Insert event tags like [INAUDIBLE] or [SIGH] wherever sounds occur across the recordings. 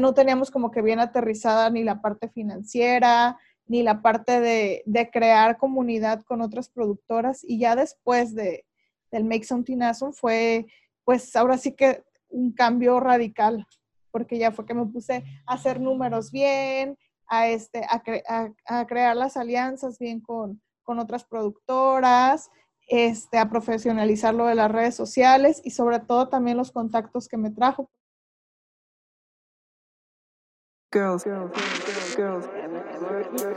no teníamos como que bien aterrizada ni la parte financiera, ni la parte de, crear comunidad con otras productoras. Y ya después de, del Make Something Awesome fue, pues ahora sí que un cambio radical, porque ya fue que me puse a hacer números bien, a, este, a, crear las alianzas bien con, con otras productoras, este, a profesionalizar lo de las redes sociales y sobre todo también los contactos que me trajo. Girls, girls, girls, girls, girls,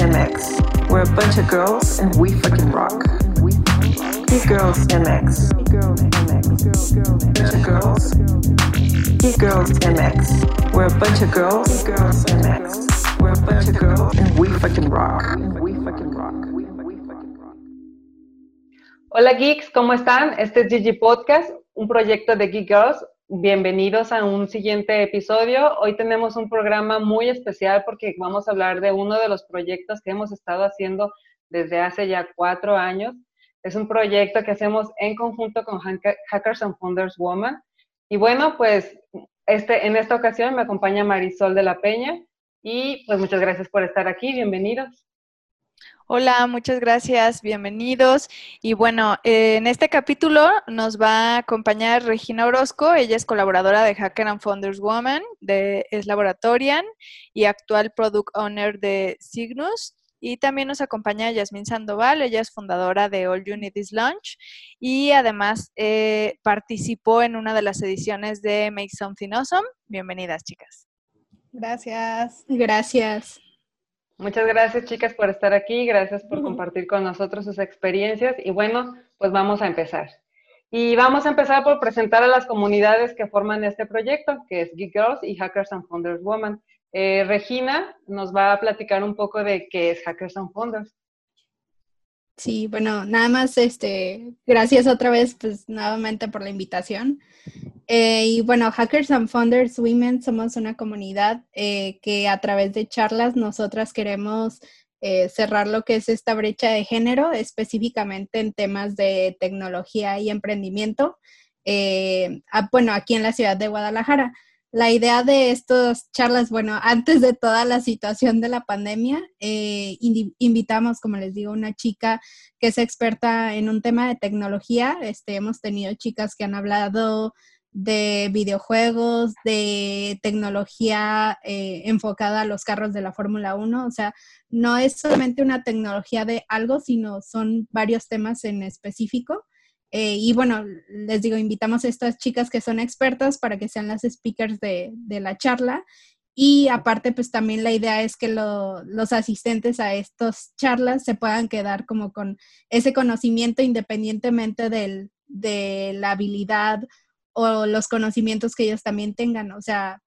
MX. We're a bunch of girls and we fucking rock. Geek Girls MX. Girls MX. Bunch of girls. Girls MX. We're a bunch of girls. Girls MX. We're a bunch of girls and we fucking rock. We fucking rock. Hola geeks, ¿cómo están? Este es Gigi Podcast, un proyecto de Geek Girls. Bienvenidos a un siguiente episodio. Hoy tenemos un programa muy especial porque vamos a hablar de uno de los proyectos que hemos estado haciendo desde hace ya cuatro años. Es un proyecto que hacemos en conjunto con Hackers and Founders Woman. Y bueno, pues este, en esta ocasión me acompaña Marisol de la Peña. Y pues muchas gracias por estar aquí. Bienvenidos. Hola, muchas gracias, bienvenidos. Y bueno, en este capítulo nos va a acompañar Regina Orozco, ella es colaboradora de Hacker and Founders Woman, de, es laboratorian y actual product owner de Cygnus. Y también nos acompaña Yasmin Sandoval, ella es fundadora de All Unities Launch y además eh, participó en una de las ediciones de Make Something Awesome. Bienvenidas, chicas. Gracias. Gracias. Muchas gracias, chicas, por estar aquí. Gracias por compartir con nosotros sus experiencias. Y bueno, pues vamos a empezar. Y vamos a empezar por presentar a las comunidades que forman este proyecto, que es Geek Girls y Hackers and Founders Woman. Eh, Regina nos va a platicar un poco de qué es Hackers and Founders. Sí, bueno, nada más, este, gracias otra vez, pues nuevamente por la invitación. Eh, y bueno, Hackers and Founders Women somos una comunidad eh, que a través de charlas nosotras queremos cerrar lo que es esta brecha de género, específicamente en temas de tecnología y emprendimiento. bueno, aquí en la ciudad de Guadalajara la idea de estas charlas, bueno, antes de toda la situación de la pandemia, eh, invitamos, como les digo, una chica que es experta en un tema de tecnología. Este, hemos tenido chicas que han hablado de videojuegos, de tecnología eh, enfocada a los carros de la Fórmula 1. O sea, no es solamente una tecnología de algo, sino son varios temas en específico. Eh, y bueno, les digo, invitamos a estas chicas que son expertas para que sean las speakers de, la charla. Y aparte, pues también la idea es que los asistentes a estas charlas se puedan quedar como con ese conocimiento independientemente de la habilidad o los conocimientos que ellos también tengan. O sea,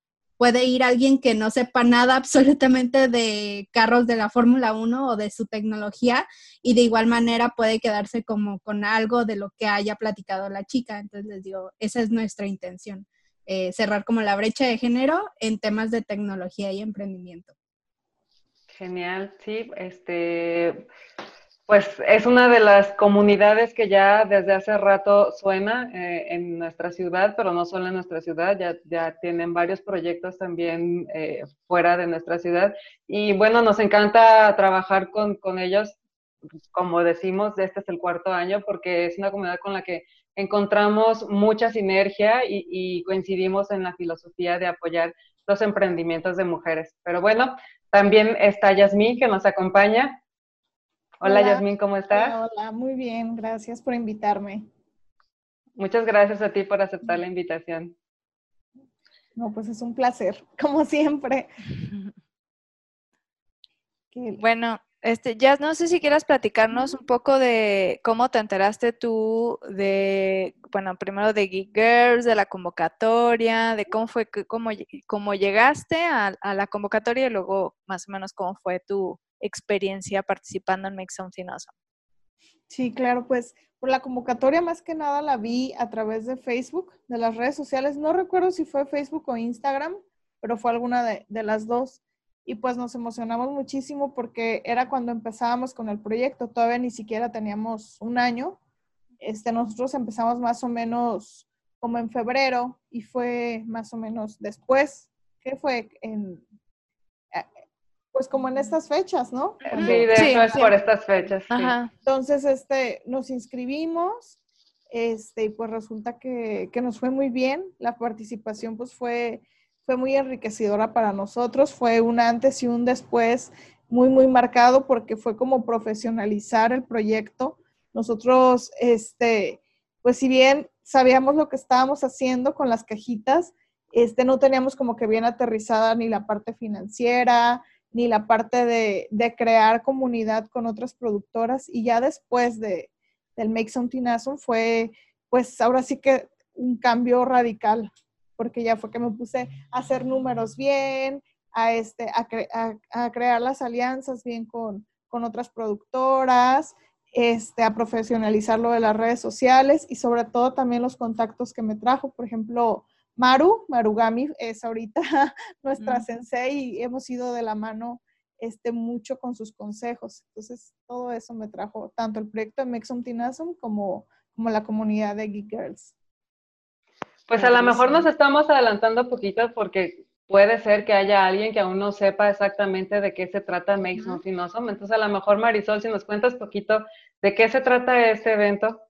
puede ir alguien que no sepa nada absolutamente de carros de la Fórmula 1 o de su tecnología y de igual manera puede quedarse como con algo de lo que haya platicado la chica. Entonces les digo, esa es nuestra intención, eh, cerrar como la brecha de género en temas de tecnología y emprendimiento. Genial, sí, este, pues es una de las comunidades que ya desde hace rato suena eh, en nuestra ciudad, pero no solo en nuestra ciudad, ya, tienen varios proyectos también eh, fuera de nuestra ciudad. Y bueno, nos encanta trabajar con, con ellos, como decimos, este es el cuarto año, porque es una comunidad con la que encontramos mucha sinergia y, y coincidimos en la filosofía de apoyar los emprendimientos de mujeres. Pero bueno, también está Yasmín que nos acompaña. Hola, Yasmín, ¿cómo estás? Hola, muy bien, gracias por invitarme. Muchas gracias a ti por aceptar la invitación. No, pues es un placer, [LAUGHS] como siempre. [LAUGHS] Bueno, este, ya no sé si quieras platicarnos un poco de cómo te enteraste tú de, bueno, primero de Geek Girls, de la convocatoria, de cómo fue, cómo, cómo llegaste a, a, la convocatoria y luego más o menos cómo fue tu, experiencia participando en Make Something? Sí, claro, pues por la convocatoria más que nada la vi a través de Facebook, de las redes sociales. No recuerdo si fue Facebook o Instagram, pero fue alguna de, las dos. Y pues nos emocionamos muchísimo porque era cuando empezábamos con el proyecto, todavía ni siquiera teníamos un año. Este, nosotros empezamos más o menos como en febrero y fue más o menos después, que fue en, pues como en estas fechas, ¿no? Sí, de hecho es por estas fechas. Entonces, este, nos inscribimos, este, y pues resulta que, que, nos fue muy bien. La participación pues fue, fue muy enriquecedora para nosotros, fue un antes y un después muy, muy marcado porque fue como profesionalizar el proyecto. Nosotros, este, pues si bien sabíamos lo que estábamos haciendo con las cajitas, este, no teníamos como que bien aterrizada ni la parte financiera, ni la parte de, crear comunidad con otras productoras. Y ya después de, del Make Something Awesome fue, pues ahora sí que un cambio radical, porque ya fue que me puse a hacer números bien, a, este, a, crear las alianzas bien con, con otras productoras, este, a profesionalizar lo de las redes sociales y sobre todo también los contactos que me trajo. Por ejemplo, Maru, Marugami es ahorita [LAUGHS] nuestra sensei y hemos ido de la mano este, mucho con sus consejos. Entonces, todo eso me trajo tanto el proyecto de Make Something como, como la comunidad de Geek Girls. Pues a lo mejor nos estamos adelantando poquito porque puede ser que haya alguien que aún no sepa exactamente de qué se trata Make Something Awesome. Entonces, a lo mejor, Marisol, si nos cuentas poquito de qué se trata este evento.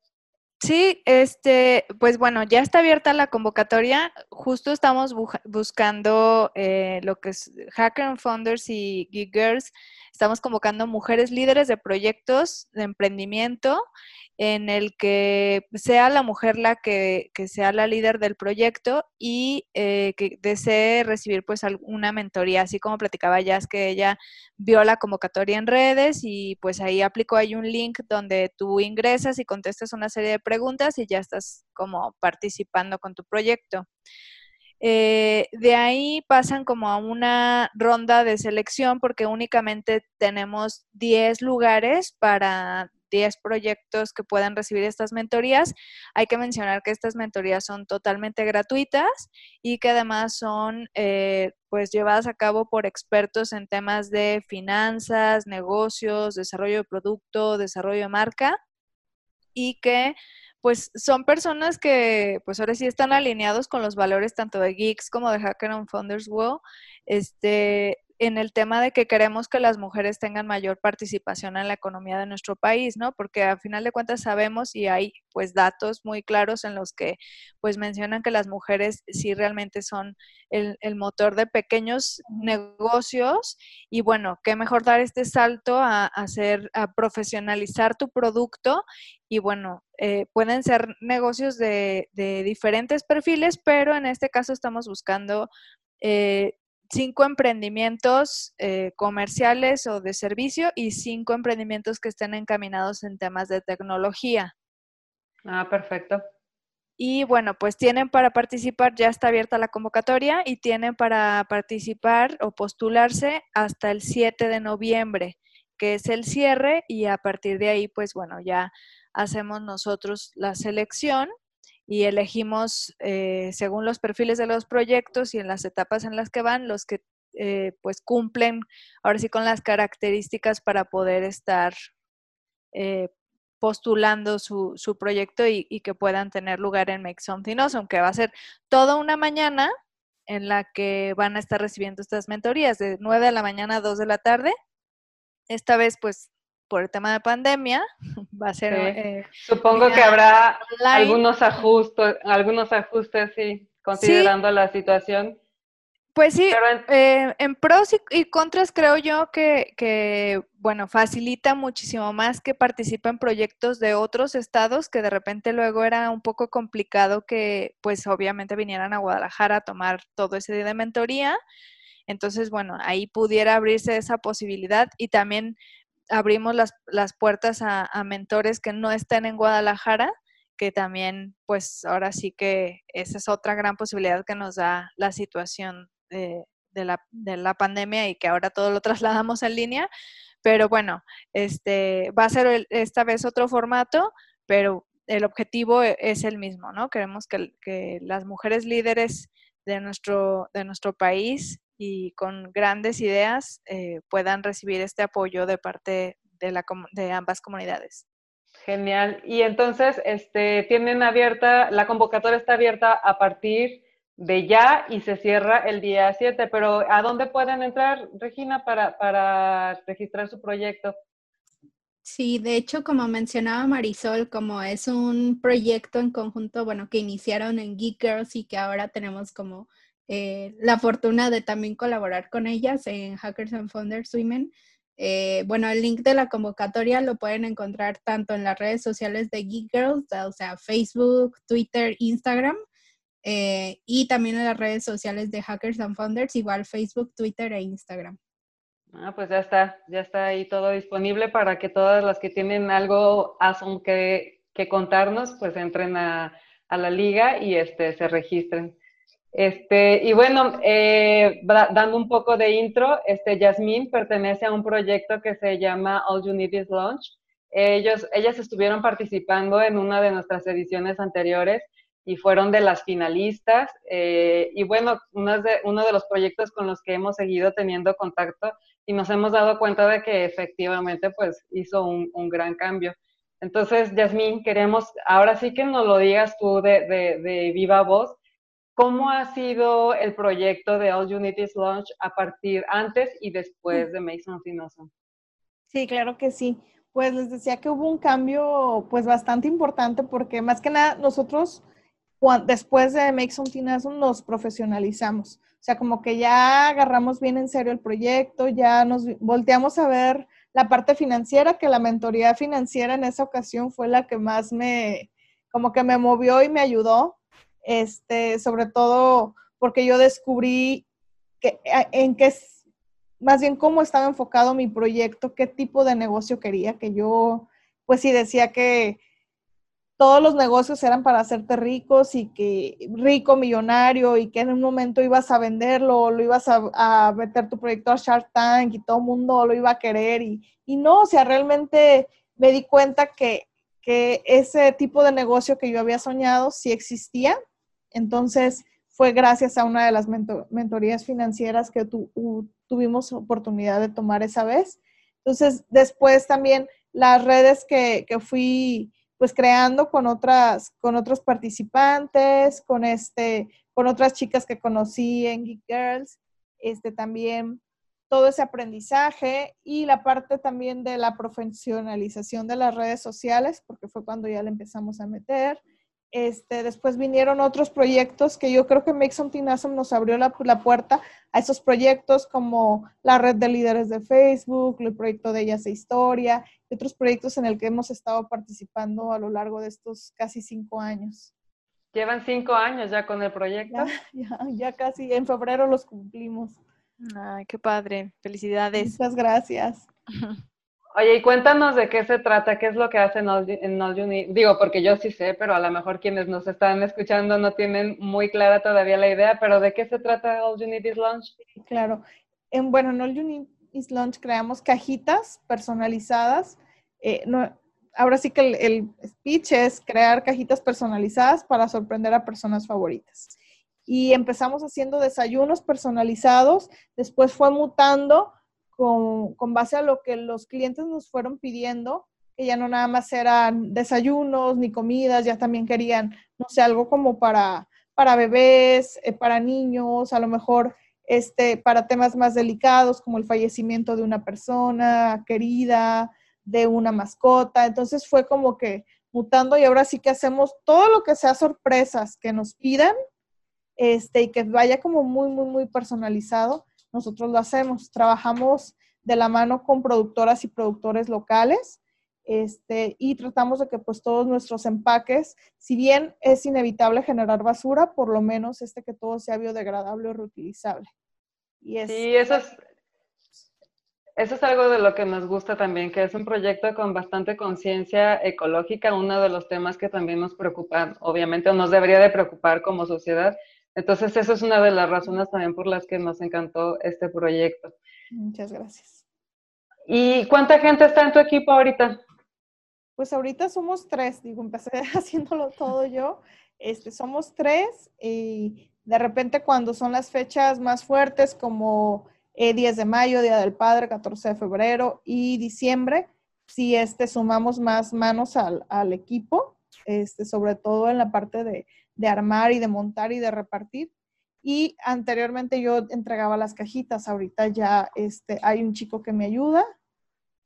Sí, este, pues bueno, ya está abierta la convocatoria. Justo estamos buscando eh, lo que es Hacker Founders y Geek Girls. Estamos convocando mujeres líderes de proyectos de emprendimiento en el que sea la mujer la que, sea la líder del proyecto y eh, que desee recibir pues alguna mentoría, así como platicaba Jazz que ella vio la convocatoria en redes y pues ahí aplicó ahí un link donde tú ingresas y contestas una serie de preguntas y ya estás como participando con tu proyecto. Eh, de ahí pasan como a una ronda de selección porque únicamente tenemos 10 lugares para 10 proyectos que puedan recibir estas mentorías. Hay que mencionar que estas mentorías son totalmente gratuitas y que además son eh, pues llevadas a cabo por expertos en temas de finanzas, negocios, desarrollo de producto, desarrollo de marca y que pues son personas que pues ahora sí están alineados con los valores tanto de Geeks como de Hacker on Founders World, este, en el tema de que queremos que las mujeres tengan mayor participación en la economía de nuestro país, ¿no? Porque a final de cuentas sabemos y hay pues datos muy claros en los que pues mencionan que las mujeres sí realmente son el, motor de pequeños negocios y bueno, qué mejor dar este salto a, hacer, a profesionalizar tu producto y bueno, eh, pueden ser negocios de, de, diferentes perfiles, pero en este caso estamos buscando eh, cinco emprendimientos eh, comerciales o de servicio y cinco emprendimientos que estén encaminados en temas de tecnología. Ah, perfecto. Y bueno, pues tienen para participar, ya está abierta la convocatoria y tienen para participar o postularse hasta el 7 de noviembre, que es el cierre y a partir de ahí, pues bueno, ya hacemos nosotros la selección y elegimos eh, según los perfiles de los proyectos y en las etapas en las que van los que eh, pues cumplen ahora sí con las características para poder estar eh, postulando su, su proyecto y, que puedan tener lugar en Make Something Awesome, aunque va a ser toda una mañana en la que van a estar recibiendo estas mentorías de 9 de la mañana a 2 de la tarde. Esta vez pues por el tema de pandemia, [LAUGHS] va a ser... Eh, Supongo que habrá algunos ajustes, algunos ajustes, sí, considerando la situación. Pues sí, en, eh, en, pros y, contras creo yo que, que, bueno, facilita muchísimo más que participen proyectos de otros estados que de repente luego era un poco complicado que pues obviamente vinieran a Guadalajara a tomar todo ese día de mentoría. Entonces, bueno, ahí pudiera abrirse esa posibilidad y también abrimos las, las puertas a, mentores que no estén en Guadalajara, que también, pues ahora sí que esa es otra gran posibilidad que nos da la situación de, la, de la pandemia y que ahora todo lo trasladamos en línea. Pero bueno, este va a ser esta vez otro formato, pero el objetivo e, es el mismo, ¿no? Queremos que, que las mujeres líderes de nuestro, de nuestro país y con grandes ideas eh, puedan recibir este apoyo de parte de, la, de ambas comunidades. Genial. Y entonces, este, tienen abierta, la convocatoria está abierta a partir de ya y se cierra el día 7, pero ¿a dónde pueden entrar, Regina, para, para registrar su proyecto? Sí, de hecho, como mencionaba Marisol, como es un proyecto en conjunto, bueno, que iniciaron en Geek Girls y que ahora tenemos como eh, la fortuna de también colaborar con ellas en Hackers and Founders Women. Eh, bueno, el link de la convocatoria lo pueden encontrar tanto en las redes sociales de Geek Girls, o sea, Facebook, Twitter, Instagram, eh, y también en las redes sociales de Hackers and Founders, igual Facebook, Twitter e Instagram. Ah, pues ya está, ya está ahí todo disponible para que todas las que tienen algo awesome que, que contarnos, pues entren a, a, la liga y este, se registren. Este, y bueno, eh, dando un poco de intro, este, Yasmín pertenece a un proyecto que se llama All You Need Is Launch. Ellos, ellas estuvieron participando en una de nuestras ediciones anteriores y fueron de las finalistas. Eh, y bueno, uno de, uno de los proyectos con los que hemos seguido teniendo contacto y nos hemos dado cuenta de que efectivamente pues hizo un, un gran cambio. Entonces, Yasmín, queremos, ahora sí que nos lo digas tú de, de, de, viva voz, ¿cómo ha sido el proyecto de All Unities Launch a partir, antes y después de Mason Finoso? Sí, claro que sí. Pues les decía que hubo un cambio pues bastante importante porque más que nada nosotros después de Make Something Awesome nos profesionalizamos. O sea, como que ya agarramos bien en serio el proyecto, ya nos volteamos a ver la parte financiera, que la mentoría financiera en esa ocasión fue la que más me, como que me movió y me ayudó, este, sobre todo porque yo descubrí que, en qué, más bien cómo estaba enfocado mi proyecto, qué tipo de negocio quería, que yo, pues sí decía que todos los negocios eran para hacerte ricos y que rico, millonario y que en un momento ibas a venderlo, lo ibas a, meter tu proyecto a Shark Tank y todo el mundo lo iba a querer y, y no, o sea, realmente me di cuenta que, que, ese tipo de negocio que yo había soñado sí existía. Entonces fue gracias a una de las mentorías financieras que tuvimos oportunidad de tomar esa vez. Entonces después también las redes que, que fui pues creando con otras, con otros participantes, con este, con otras chicas que conocí en Geek Girls, este también todo ese aprendizaje y la parte también de la profesionalización de las redes sociales, porque fue cuando ya le empezamos a meter. Este, después vinieron otros proyectos que yo creo que Make Something Awesome nos abrió la, la, puerta a esos proyectos como la red de líderes de Facebook, el proyecto de Ellas e Historia y otros proyectos en el que hemos estado participando a lo largo de estos casi cinco años. Llevan cinco años ya con el proyecto. Ya, [LAUGHS] ya, ya casi, en febrero los cumplimos. Ay, qué padre. Felicidades. Muchas gracias. [LAUGHS] Oye, y cuéntanos de qué se trata, qué es lo que hacen en All You Need. Digo, porque yo sí sé, pero a lo mejor quienes nos están escuchando no tienen muy clara todavía la idea, pero ¿de qué se trata All You Need is Launch? Claro. En, bueno, en All You Need is Launch creamos cajitas personalizadas. Eh, no, ahora sí que el, el speech es crear cajitas personalizadas para sorprender a personas favoritas. Y empezamos haciendo desayunos personalizados, después fue mutando con, con, base a lo que los clientes nos fueron pidiendo, que ya no nada más eran desayunos ni comidas, ya también querían, no sé, algo como para, para bebés, eh, para niños, a lo mejor este, para temas más delicados como el fallecimiento de una persona querida, de una mascota. Entonces fue como que mutando y ahora sí que hacemos todo lo que sea sorpresas que nos pidan este, y que vaya como muy, muy, muy personalizado nosotros lo hacemos. Trabajamos de la mano con productoras y productores locales este, y tratamos de que pues todos nuestros empaques, si bien es inevitable generar basura, por lo menos este que todo sea biodegradable o reutilizable. Y sí, eso es, eso es algo de lo que nos gusta también, que es un proyecto con bastante conciencia ecológica, uno de los temas que también nos preocupan, obviamente, o nos debería de preocupar como sociedad, entonces, eso es una de las razones también por las que nos encantó este proyecto. Muchas gracias. ¿Y cuánta gente está en tu equipo ahorita? Pues ahorita somos tres, digo, empecé [LAUGHS] haciéndolo todo yo. Este, somos tres y de repente cuando son las fechas más fuertes como 10 eh, de mayo, Día del Padre, 14 de febrero y diciembre, si este, sumamos más manos al, al equipo, este, sobre todo en la parte de, de armar y de montar y de repartir. Y anteriormente yo entregaba las cajitas, ahorita ya este, hay un chico que me ayuda,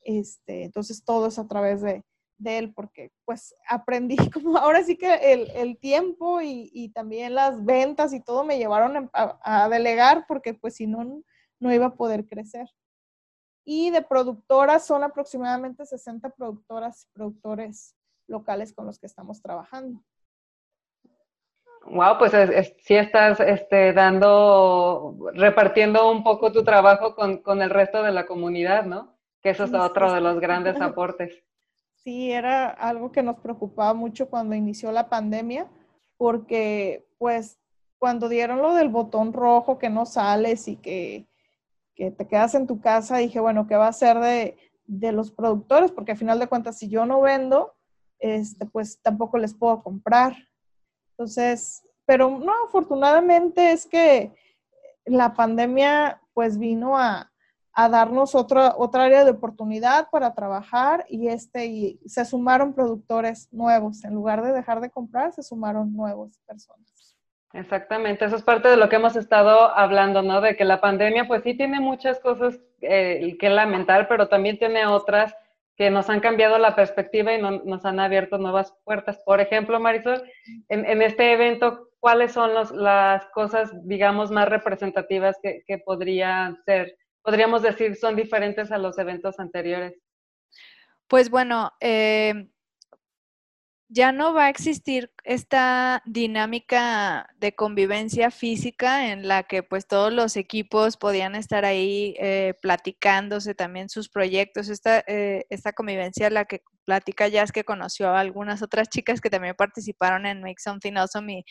este, entonces todo es a través de, de él, porque pues aprendí [LAUGHS] como ahora sí que el, el tiempo y, y, también las ventas y todo me llevaron a, a, delegar, porque pues si no, no iba a poder crecer. Y de productoras son aproximadamente 60 productoras y productores locales con los que estamos trabajando. Wow, pues es, sí estás este, dando, repartiendo un poco tu trabajo con, con, el resto de la comunidad, ¿no? Que eso es otro de los grandes [LAUGHS] aportes. Sí, era algo que nos preocupaba mucho cuando inició la pandemia, porque pues cuando dieron lo del botón rojo que no sales y que, que te quedas en tu casa, dije, bueno, ¿qué va a ser de, de los productores? Porque al final de cuentas, si yo no vendo, este, pues tampoco les puedo comprar. Entonces, pero no, afortunadamente es que la pandemia pues vino a, darnos otra, otra área de oportunidad para trabajar y, este, y se sumaron productores nuevos. En lugar de dejar de comprar, se sumaron nuevas personas. Exactamente, eso es parte de lo que hemos estado hablando, ¿no? De que la pandemia pues sí tiene muchas cosas eh, que lamentar, pero también tiene otras que nos han cambiado la perspectiva y no, nos han abierto nuevas puertas. Por ejemplo, Marisol, en, este evento, ¿cuáles son las cosas, digamos, más representativas que, que podrían ser, podríamos decir, son diferentes a los eventos anteriores? Pues bueno, eh, ya no va a existir esta dinámica de convivencia física en la que pues todos los equipos podían estar ahí eh, platicándose también sus proyectos. Esta, eh, esta convivencia la que platica Jazz que conoció a algunas otras chicas que también participaron en Make Something Awesome y,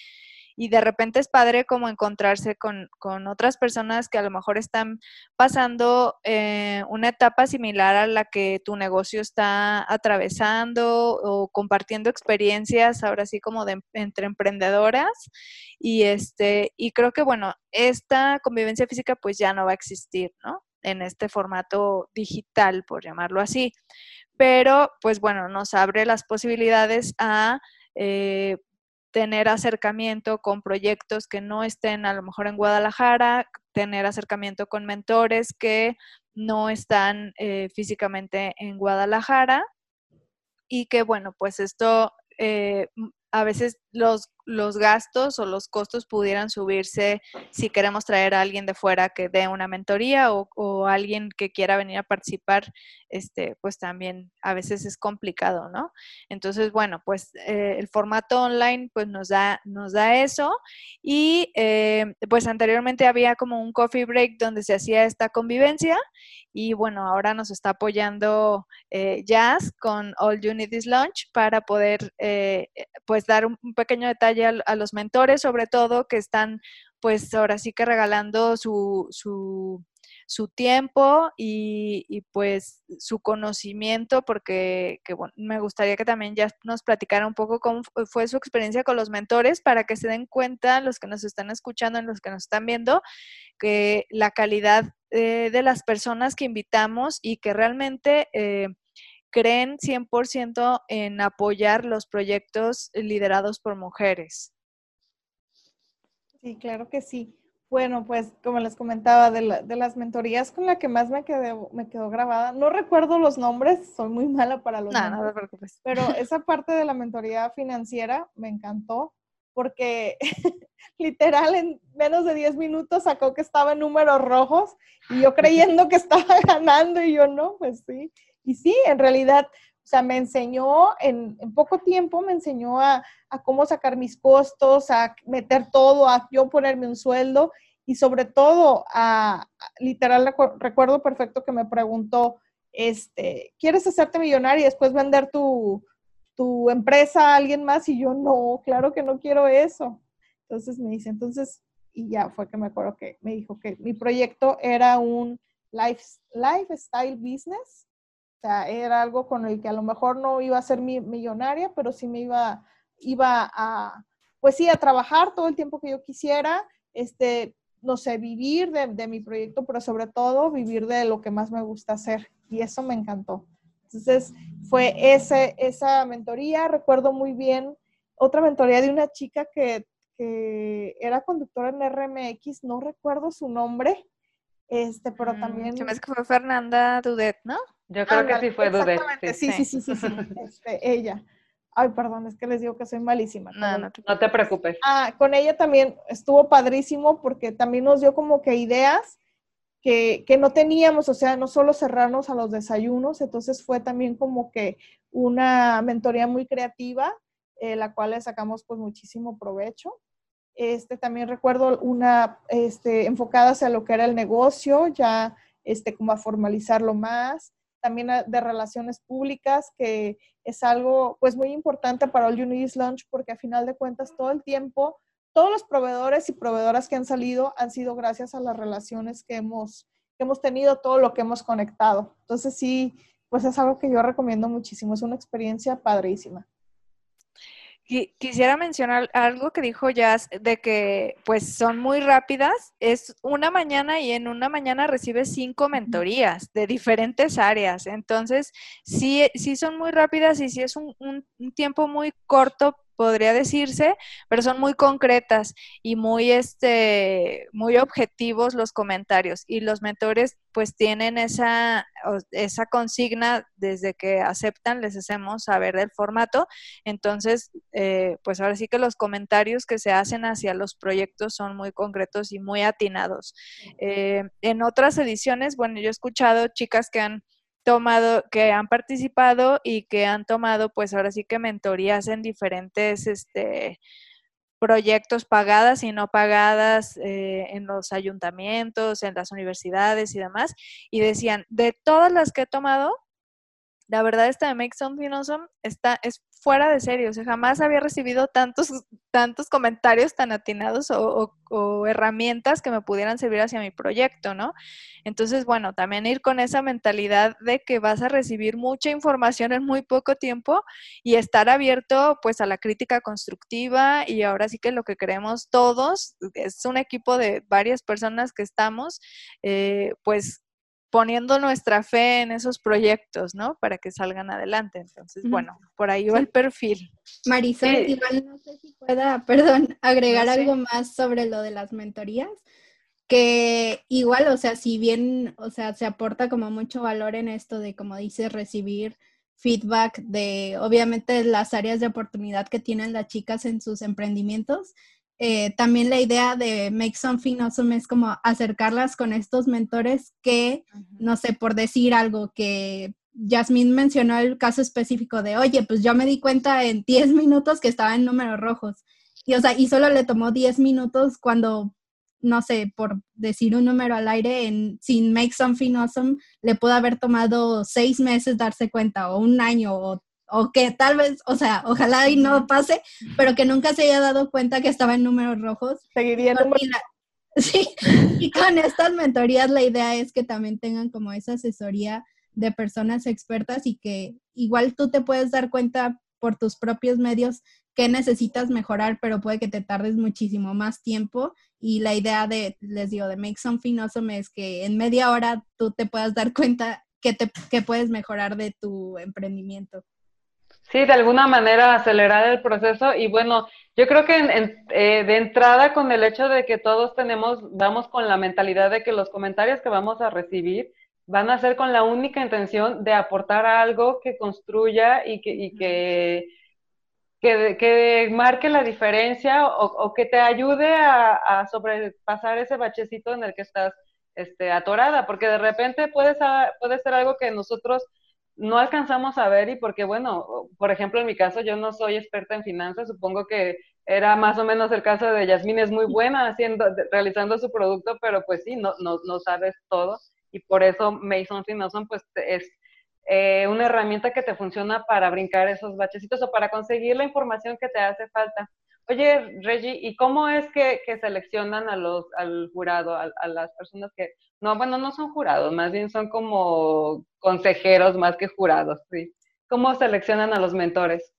y de repente es padre como encontrarse con, con, otras personas que a lo mejor están pasando eh, una etapa similar a la que tu negocio está atravesando o compartiendo experiencias ahora sí como de entre emprendedoras. Y este y creo que bueno esta convivencia física pues ya no va a existir no en este formato digital por llamarlo así. Pero pues bueno nos abre las posibilidades a eh, tener acercamiento con proyectos que no estén a lo mejor en Guadalajara, tener acercamiento con mentores que no están eh, físicamente en Guadalajara y que bueno, pues esto eh, a veces los, los gastos o los costos pudieran subirse si queremos traer a alguien de fuera que dé una mentoría o, alguien que quiera venir a participar, este, pues también a veces es complicado, ¿no? Entonces, bueno, pues eh, el formato online pues nos da, nos da eso y eh, pues anteriormente había como un coffee break donde se hacía esta convivencia y bueno, ahora nos está apoyando eh, Jazz con All You Lunch para poder pues dar un, un pequeño detalle a, los mentores, sobre todo que están pues ahora sí que regalando su, su, su tiempo y, y, pues su conocimiento, porque que, me gustaría que también ya nos platicara un poco cómo fue su experiencia con los mentores para que se den cuenta los que nos están escuchando, los que nos están viendo, que la calidad eh, de las personas que invitamos y que realmente eh, creen 100% en apoyar los proyectos liderados por mujeres. Sí, claro que sí. Bueno, pues como les comentaba, de, la, de las mentorías con la que más me, quedé, me quedó grabada, no recuerdo los nombres, soy muy mala para los no, nombres. No te preocupes. Pero [LAUGHS] esa parte de la mentoría financiera me encantó porque [LAUGHS] literal en menos de 10 minutos sacó que estaba en números rojos y yo [LAUGHS] creyendo que estaba ganando y yo no, pues sí. Y sí, en realidad, o sea, me enseñó en, poco tiempo, me enseñó a, a, cómo sacar mis costos, a meter todo, a yo ponerme un sueldo y sobre todo a, a literal, recuerdo perfecto que me preguntó, este, ¿quieres hacerte millonario y después vender tu, tu empresa a alguien más y yo no, claro que no quiero eso. Entonces me dice, entonces, y ya fue que me acuerdo que me dijo que mi proyecto era un life, lifestyle business, o sea, era algo con el que a lo mejor no iba a ser mi, millonaria, pero sí me iba, iba a, pues sí, a trabajar todo el tiempo que yo quisiera, este, no sé, vivir de, de mi proyecto, pero sobre todo vivir de lo que más me gusta hacer. Y eso me encantó Entonces, fue ese, esa mentoría. Recuerdo muy bien otra mentoría de una chica que, que era conductora en RMX, no recuerdo su nombre, este, pero Mm, también... Se me hace que fue Fernanda Dudet, ¿no? Yo creo que sí fue exactamente, sí. Sí, sí, sí, sí, sí, [LAUGHS] este, ella. Ay, perdón, es que les digo que soy malísima. No, no te No te preocupes. Ah, con ella también estuvo padrísimo porque también nos dio como que ideas que, que no teníamos, o sea, no solo cerrarnos a los desayunos, entonces fue también como que una mentoría muy creativa, eh, la cual le sacamos pues muchísimo provecho. Este, también recuerdo una este, enfocada hacia lo que era el negocio, ya este, como a formalizarlo más, también a- de relaciones públicas, que es algo pues muy importante para All You Need is Lunch porque a final de cuentas todo el tiempo, todos los proveedores y proveedoras que han salido han sido gracias a las relaciones que hemos, que hemos tenido, todo lo que hemos conectado. Entonces sí, pues es algo que yo recomiendo muchísimo, es una experiencia padrísima. Qui- Quisiera mencionar algo que dijo Jazz de que pues son muy rápidas. Es una mañana y en una mañana recibes cinco mentorías de diferentes áreas. Entonces, sí, sí son muy rápidas y sí es un, un- un tiempo muy corto, podría decirse, pero son muy concretas y muy, este, muy objetivos los comentarios. Y los mentores pues tienen esa, esa consigna desde que aceptan, les hacemos saber del formato. Entonces, eh, pues ahora sí que los comentarios que se hacen hacia los proyectos son muy concretos y muy atinados. Eh, en otras ediciones, bueno, yo he escuchado chicas que han tomado, que han participado y que han tomado, pues ahora sí que mentorías en diferentes, este, proyectos pagadas y no pagadas eh, en los ayuntamientos, en las universidades y demás, y decían, de todas las que he tomado, la verdad esta de Make Something Awesome está, es fuera de serio, o sea, jamás había recibido tantos, tantos comentarios tan atinados o, herramientas que me pudieran servir hacia mi proyecto, ¿no? Entonces, bueno, también ir con esa mentalidad de que vas a recibir mucha información en muy poco tiempo y estar abierto pues a la crítica constructiva y ahora sí que lo que queremos todos, es un equipo de varias personas que estamos, eh, pues poniendo nuestra fe en esos proyectos, ¿no? Para que salgan adelante. Entonces, bueno, por ahí va el perfil. Marisol, Sí. igual no sé si pueda, perdón, [LAUGHS] agregar No sé. algo más sobre lo de las mentorías, que igual, o sea, si bien, o sea, se aporta como mucho valor en esto de, como dices, recibir feedback de, obviamente, las áreas de oportunidad que tienen las chicas en sus emprendimientos. Eh, también la idea de Make Something Awesome es como acercarlas con estos mentores que no sé, por decir algo que Yasmín mencionó el caso específico de, oye, pues yo me di cuenta en 10 minutos que estaba en números rojos. Y o sea, y solo le tomó 10 minutos cuando, no sé, por decir un número al aire, en, sin Make Something Awesome, le pudo haber tomado seis meses darse cuenta, o un año, o, o que tal vez, o sea, ojalá y no pase, pero que nunca se haya dado cuenta que estaba en números rojos. Seguiría en Con- número- y la- [LAUGHS] Sí, y con estas mentorías la idea es que también tengan como esa asesoría de personas expertas y que igual tú te puedes dar cuenta por tus propios medios qué necesitas mejorar, pero puede que te tardes muchísimo más tiempo. Y la idea de, les digo, de Make Something Awesome es que en media hora tú te puedas dar cuenta que, te, que puedes mejorar de tu emprendimiento. Sí, de alguna manera acelerar el proceso y bueno, yo creo que en- en- eh, de entrada con el hecho de que todos tenemos, vamos con la mentalidad de que los comentarios que vamos a recibir van a ser con la única intención de aportar algo que construya y que, y que, que, que marque la diferencia o, que te ayude a, a sobrepasar ese bachecito en el que estás este, atorada, porque de repente puede ser algo que nosotros no alcanzamos a ver y porque, bueno, por ejemplo, en mi caso, yo no soy experta en finanzas, supongo que era más o menos el caso de Yasmín, es muy [LAUGHS] buena haciendo, realizando su producto, pero pues sí, no, no, no sabes todo y por eso Mason Finawson pues es eh, una herramienta que te funciona para brincar esos bachecitos o para conseguir la información que te hace falta. Oye, Reggie, ¿y cómo es que, que seleccionan a los, al jurado, a, a, las personas que, no, bueno, no son jurados, más bien son como consejeros más que jurados, ¿sí? ¿Cómo seleccionan a los mentores?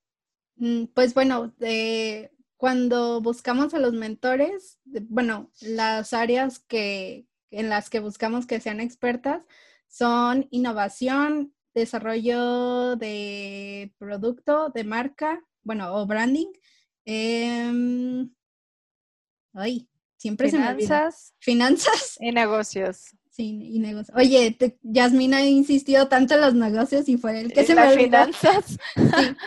Pues bueno, eh, cuando buscamos a los mentores, bueno, las áreas que, en las que buscamos que sean expertas son innovación, desarrollo de producto, de marca, bueno, o branding. Em, ay, siempre se me. Finanzas Finanzas. y negocios. Sí, y negocios. Oye, te- Yasmina ha insistido tanto en los negocios y fue el que Y se me olvidó. finanzas. [LAUGHS]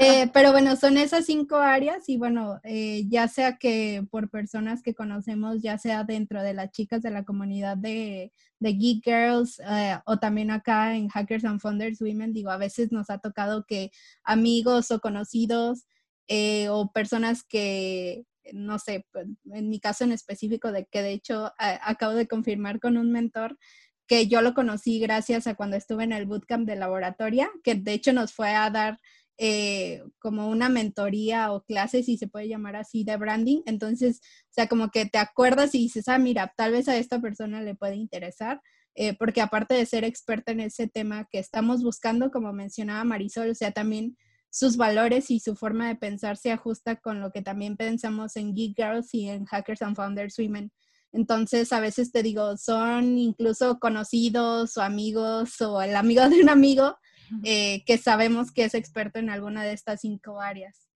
Eh, pero bueno, son esas cinco áreas y bueno, eh, ya sea que por personas que conocemos, ya sea dentro de las chicas de la comunidad de, de Geek Girls eh, o también acá en Hackers and Founders Women, digo, a veces nos ha tocado que amigos o conocidos eh, o personas que, no sé, pues, en mi caso en específico, de que de hecho acabo de confirmar con un mentor que yo lo conocí gracias a cuando estuve en el bootcamp de laboratoria, que de hecho nos fue a dar eh, como una mentoría o clase, si se puede llamar así, de branding. Entonces, o sea, como que te acuerdas y dices, ah, mira, tal vez a esta persona le puede interesar, eh, porque aparte de ser experta en ese tema que estamos buscando, como mencionaba Marisol, o sea, también sus valores y su forma de pensar se ajusta con lo que también pensamos en Geek Girls y en Hackers and Founders Women. Entonces, a veces te digo, son incluso conocidos o amigos o el amigo de un amigo eh, que sabemos que es experto en alguna de estas cinco áreas.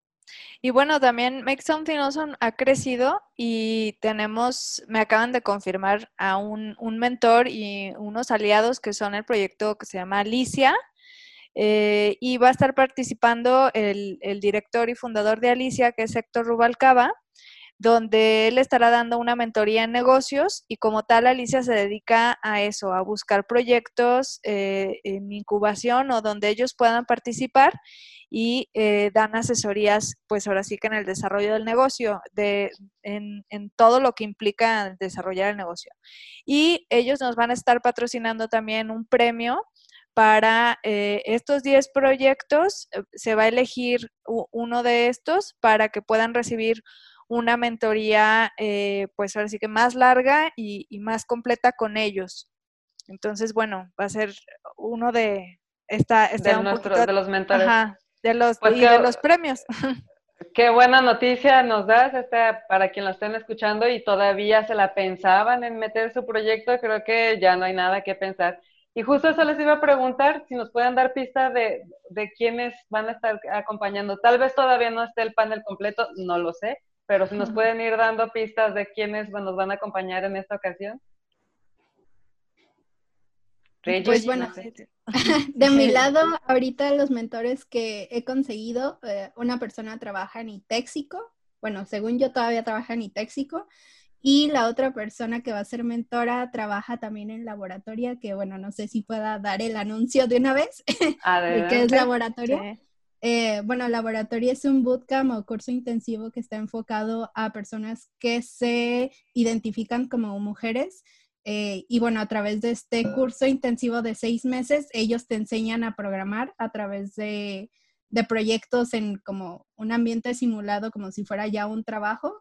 Y bueno, también Make Something Awesome ha crecido y tenemos, me acaban de confirmar a un, un mentor y unos aliados que son el proyecto que se llama Alicia. Eh, y va a estar participando el, director y fundador de Alicia, que es Héctor Rubalcaba, donde él estará dando una mentoría en negocios y como tal Alicia se dedica a eso, a buscar proyectos eh, en incubación o donde ellos puedan participar y eh, dan asesorías, pues ahora sí que en el desarrollo del negocio, de, en, en, todo lo que implica desarrollar el negocio. Y ellos nos van a estar patrocinando también un premio para eh, estos 10 proyectos. eh, Se va a elegir uno de estos para que puedan recibir una mentoría, eh, pues ahora sí que más larga y, y, más completa con ellos. Entonces, bueno, va a ser uno de esta, esta de, nuestro, poquito, de los mentores. Ajá, de los, pues y de los premios. [LAUGHS] Qué buena noticia nos das esta, para quien lo estén escuchando y todavía se la pensaban en meter su proyecto, creo que ya no hay nada que pensar. Y justo eso les iba a preguntar, si nos pueden dar pista de, de quiénes van a estar acompañando. Tal vez todavía no esté el panel completo, no lo sé, pero si nos pueden ir dando pistas de quiénes nos van a acompañar en esta ocasión. Pues bueno, no sé. [LAUGHS] de mi lado, ahorita los mentores que he conseguido, eh, una persona trabaja en Itéxico, bueno, según yo todavía trabaja en Itéxico, y la otra persona que va a ser mentora trabaja también en laboratoria, que bueno, no sé si pueda dar el anuncio de una vez, [LAUGHS] de qué es laboratoria. Sí. Eh, bueno, laboratorio es un bootcamp o curso intensivo que está enfocado a personas que se identifican como mujeres. Eh, y bueno, a través de este curso intensivo de seis meses, ellos te enseñan a programar a través de, de proyectos en como un ambiente simulado, como si fuera ya un trabajo.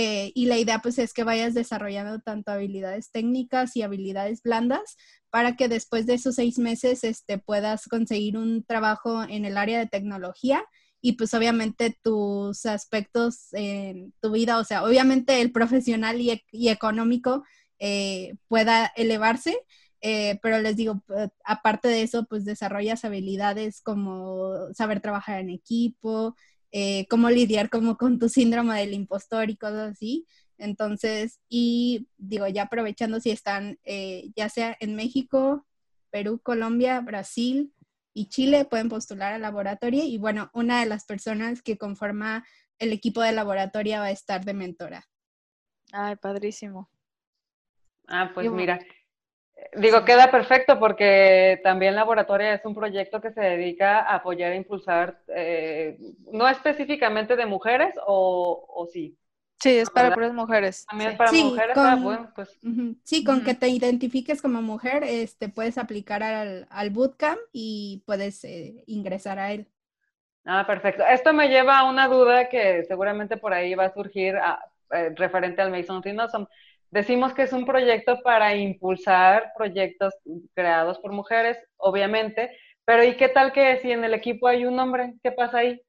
Eh, y la idea pues es que vayas desarrollando tanto habilidades técnicas y habilidades blandas para que después de esos seis meses este, puedas conseguir un trabajo en el área de tecnología y pues obviamente tus aspectos en tu vida, o sea, obviamente el profesional y, y económico eh, pueda elevarse, eh, pero les digo, aparte de eso, pues desarrollas habilidades como saber trabajar en equipo, eh, cómo lidiar como con tu síndrome del impostor y cosas así. Entonces, y digo, ya aprovechando si están eh, ya sea en México, Perú, Colombia, Brasil y Chile, pueden postular al laboratorio. Y bueno, una de las personas que conforma el equipo de laboratorio va a estar de mentora. Ay, padrísimo. Ah, pues mira, Digo, queda perfecto porque también Laboratoria es un proyecto que se dedica a apoyar e impulsar, eh, no específicamente de mujeres o, o sí. Sí, es para puras mujeres. También sí. para sí, mujeres, con, ah, bueno, pues. Uh -huh. Sí, con uh -huh. que te identifiques como mujer, este, puedes aplicar al, al bootcamp y puedes eh, ingresar a él. Ah, perfecto. Esto me lleva a una duda que seguramente por ahí va a surgir a, eh, referente al Mason Awesome. Decimos que es un proyecto para impulsar proyectos creados por mujeres, obviamente, pero ¿y qué tal que si en el equipo hay un hombre? ¿Qué pasa ahí?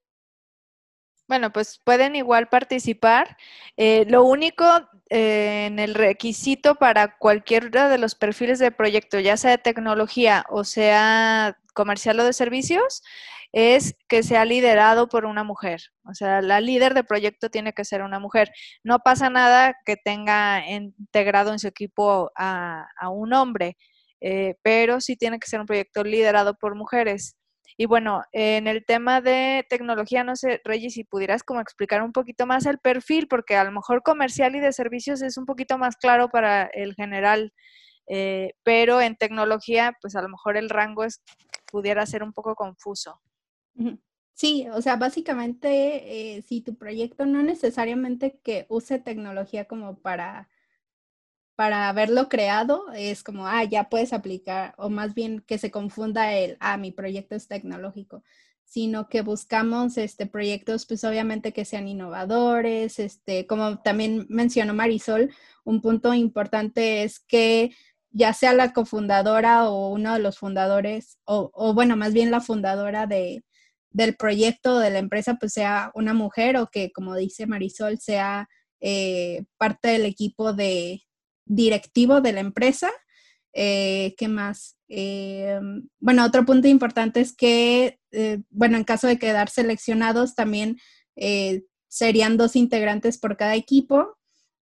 Bueno, pues pueden igual participar. Eh, lo único eh, en el requisito para cualquiera de los perfiles de proyecto, ya sea de tecnología o sea comercial o de servicios es que sea liderado por una mujer. O sea, la líder de proyecto tiene que ser una mujer. No pasa nada que tenga integrado en su equipo a, un hombre, eh, pero sí tiene que ser un proyecto liderado por mujeres. Y bueno, en el tema de tecnología, no sé, Regis, si pudieras como explicar un poquito más el perfil, porque a lo mejor comercial y de servicios es un poquito más claro para el general, eh, pero en tecnología, pues a lo mejor el rango es, pudiera ser un poco confuso. Sí, o sea, básicamente, eh, si tu proyecto no necesariamente que use tecnología como para para haberlo creado es como, ah, ya puedes aplicar, o más bien que se confunda el, ah, mi proyecto es tecnológico, sino que buscamos este, proyectos, pues obviamente que sean innovadores, este, como también mencionó Marisol, un punto importante es que ya sea la cofundadora o uno de los fundadores, o, o bueno, más bien la fundadora de, del proyecto de la empresa, pues sea una mujer o que, como dice Marisol, sea eh, parte del equipo de, directivo de la empresa. Eh, ¿Qué más? Eh, bueno, otro punto importante es que, eh, bueno, en caso de quedar seleccionados, también serían dos integrantes por cada equipo.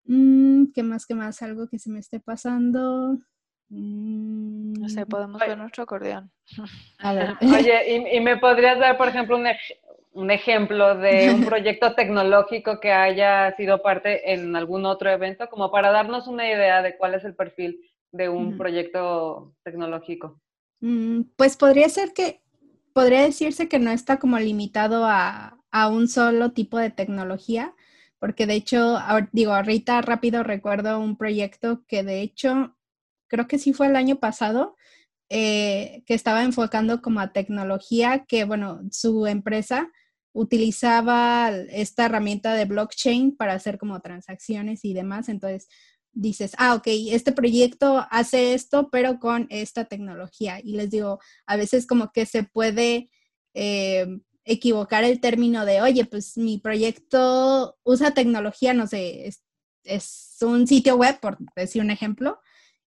Mm, ¿Qué más? ¿Qué más? Algo que se me esté pasando. No sé, mm. podemos ver nuestro acordeón. [LAUGHS] A ver. [LAUGHS] Oye, ¿y, me podrías dar, por ejemplo, un, un ejemplo de un [LAUGHS] proyecto tecnológico que haya sido parte en algún otro evento, como para darnos una idea de cuál es el perfil de un proyecto tecnológico. Mm, pues podría ser que, podría decirse que no está como limitado a, un solo tipo de tecnología, porque de hecho, digo, ahorita rápido recuerdo un proyecto que de hecho, creo que sí fue el año pasado, eh, que estaba enfocando como a tecnología, que bueno, su empresa utilizaba esta herramienta de blockchain para hacer como transacciones y demás. Entonces dices, ah, ok, este proyecto hace esto, pero con esta tecnología. Y les digo, a veces como que se puede eh, equivocar el término de, oye, pues mi proyecto usa tecnología, no sé, es, un sitio web, por decir un ejemplo,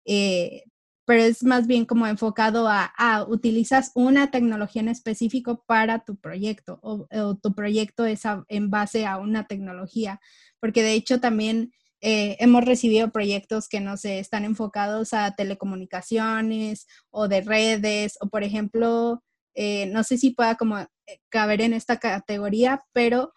eh, pero es más bien como enfocado a, utilizas una tecnología en específico para tu proyecto o, tu proyecto es en base a una tecnología, porque de hecho también eh, hemos recibido proyectos que no sé, están enfocados a telecomunicaciones o de redes o por ejemplo, eh, no sé si pueda como eh, caber en esta categoría, pero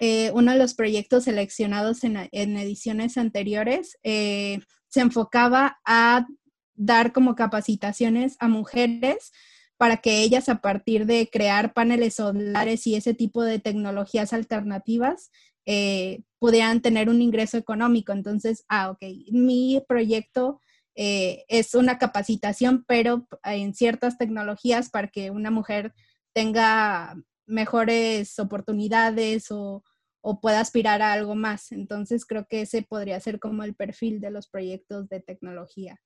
uno de los proyectos seleccionados en, ediciones anteriores se enfocaba a dar como capacitaciones a mujeres para que ellas a partir de crear paneles solares y ese tipo de tecnologías alternativas eh, pudieran tener un ingreso económico. Entonces, ah, ok, mi proyecto eh, es una capacitación, pero en ciertas tecnologías para que una mujer tenga mejores oportunidades o, o pueda aspirar a algo más. Entonces, creo que ese podría ser como el perfil de los proyectos de tecnología.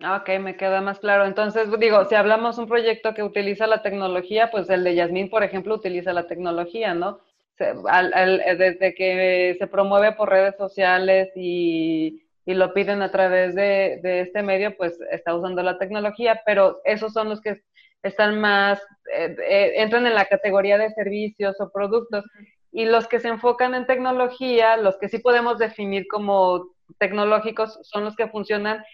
Ah, ok, me queda más claro. Entonces, digo, si hablamos un proyecto que utiliza la tecnología, pues el de Yasmín, por ejemplo, utiliza la tecnología, ¿no? Eh, desde que se promueve por redes sociales y, lo piden a través de, este medio, pues está usando la tecnología, pero esos son los que están más, eh, eh, entran en la categoría de servicios o productos. Y los que se enfocan en tecnología, los que sí podemos definir como tecnológicos, son los que funcionan